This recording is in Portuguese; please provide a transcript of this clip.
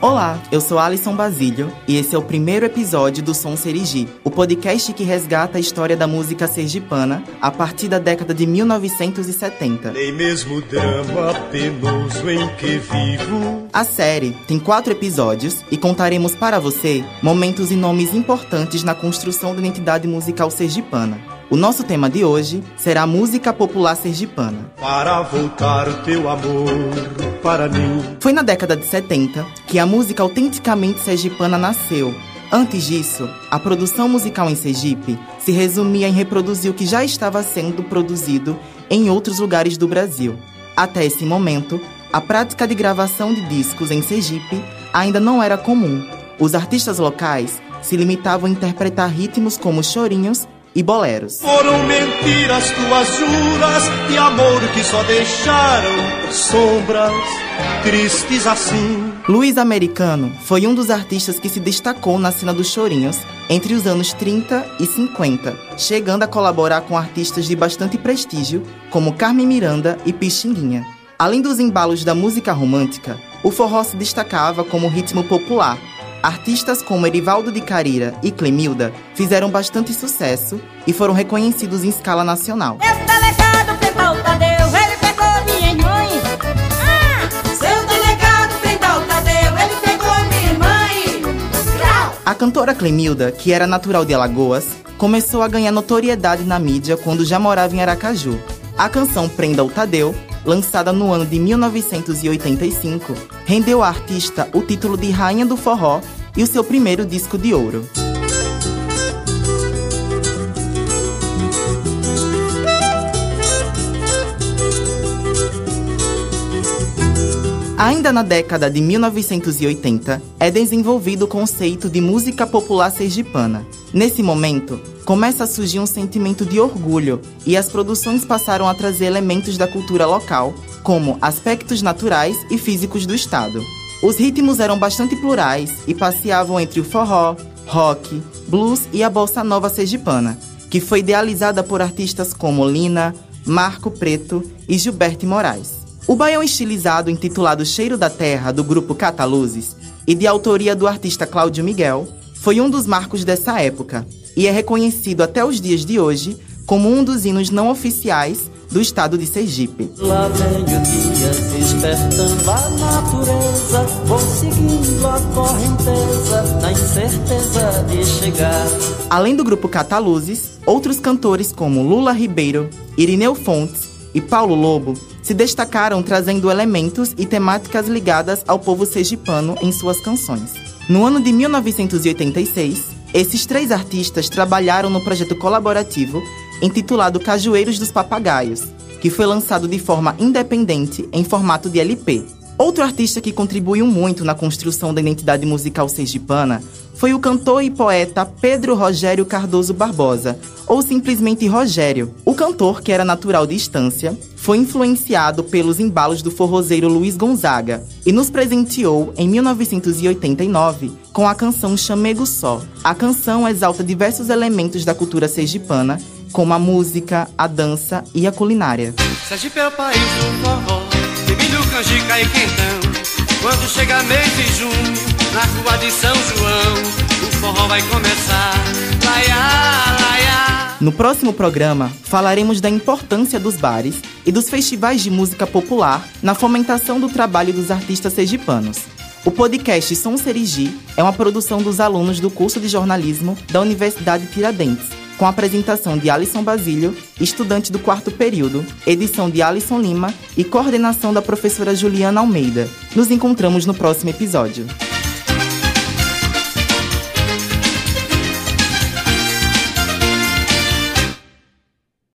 Olá, eu sou Alisson Basílio e esse é o primeiro episódio do Som Serigi, o podcast que resgata a história da música sergipana a partir da década de 1970. Nem mesmo drama penoso em que vivo. A série tem quatro episódios e contaremos para você momentos e nomes importantes na construção da identidade musical sergipana. O nosso tema de hoje será a música popular sergipana. Para voltar o teu amor para mim. Foi na década de 70 que a música autenticamente sergipana nasceu. Antes disso, a produção musical em Sergipe se resumia em reproduzir o que já estava sendo produzido em outros lugares do Brasil. Até esse momento, a prática de gravação de discos em Sergipe ainda não era comum. Os artistas locais se limitavam a interpretar ritmos como chorinhos e boleros. Foram mentiras tuas juras de amor que só deixaram sombras tristes assim. Luiz Americano foi um dos artistas que se destacou na cena dos chorinhos entre os anos 30 e 50, chegando a colaborar com artistas de bastante prestígio como Carmen Miranda e Pixinguinha. Além dos embalos da música romântica, o forró se destacava como ritmo popular, Artistas como Erivaldo de Carira e Clemilda fizeram bastante sucesso e foram reconhecidos em escala nacional. Esse delegado tem pau Tadeu, ele pegou minha mãe. Ah, seu delegado tem pau Tadeu, ele pegou minha mãe. Grau. A cantora Clemilda, que era natural de Alagoas, começou a ganhar notoriedade na mídia quando já morava em Aracaju. A canção Prenda o Tadeu, lançada no ano de 1985, rendeu à artista o título de Rainha do Forró e o seu primeiro disco de ouro. Ainda na década de 1980, é desenvolvido o conceito de música popular sergipana. Nesse momento, começa a surgir um sentimento de orgulho e as produções passaram a trazer elementos da cultura local, como aspectos naturais e físicos do estado. Os ritmos eram bastante plurais e passeavam entre o forró, rock, blues e a bossa nova sergipana, que foi idealizada por artistas como Lina, Marco Preto e Gilberto Moraes. O baião estilizado intitulado Cheiro da Terra, do grupo Cataluzes, e de autoria do artista Cláudio Miguel, foi um dos marcos dessa época e é reconhecido até os dias de hoje como um dos hinos não oficiais do estado de Sergipe. Lá vem o dia despertando a natureza, vou seguindo a correnteza, na incerteza de chegar. Além do grupo Cataluzes, outros cantores como Lula Ribeiro, Irineu Fontes e Paulo Lobo se destacaram trazendo elementos e temáticas ligadas ao povo sergipano em suas canções. No ano de 1986, esses três artistas trabalharam no projeto colaborativo intitulado Cajueiros dos Papagaios, que foi lançado de forma independente em formato de LP. Outro artista que contribuiu muito na construção da identidade musical sergipana foi o cantor e poeta Pedro Rogério Cardoso Barbosa, ou simplesmente Rogério. O cantor, que era natural de Estância, foi influenciado pelos embalos do forrozeiro Luiz Gonzaga e nos presenteou em 1989 com a canção Chamego Só. A canção exalta diversos elementos da cultura sergipana, como a música, a dança e a culinária. Sergipe é o país do canjica e quentão. Quando chega mês de junho, na rua de São João, o forró vai começar. Laiá, laiá. No próximo programa, falaremos da importância dos bares e dos festivais de música popular na fomentação do trabalho dos artistas sergipanos. O podcast Som Serigi é uma produção dos alunos do curso de jornalismo da Universidade Tiradentes, com a apresentação de Alisson Basílio, estudante do quarto período, edição de Alisson Lima e coordenação da professora Juliana Almeida. Nos encontramos no próximo episódio.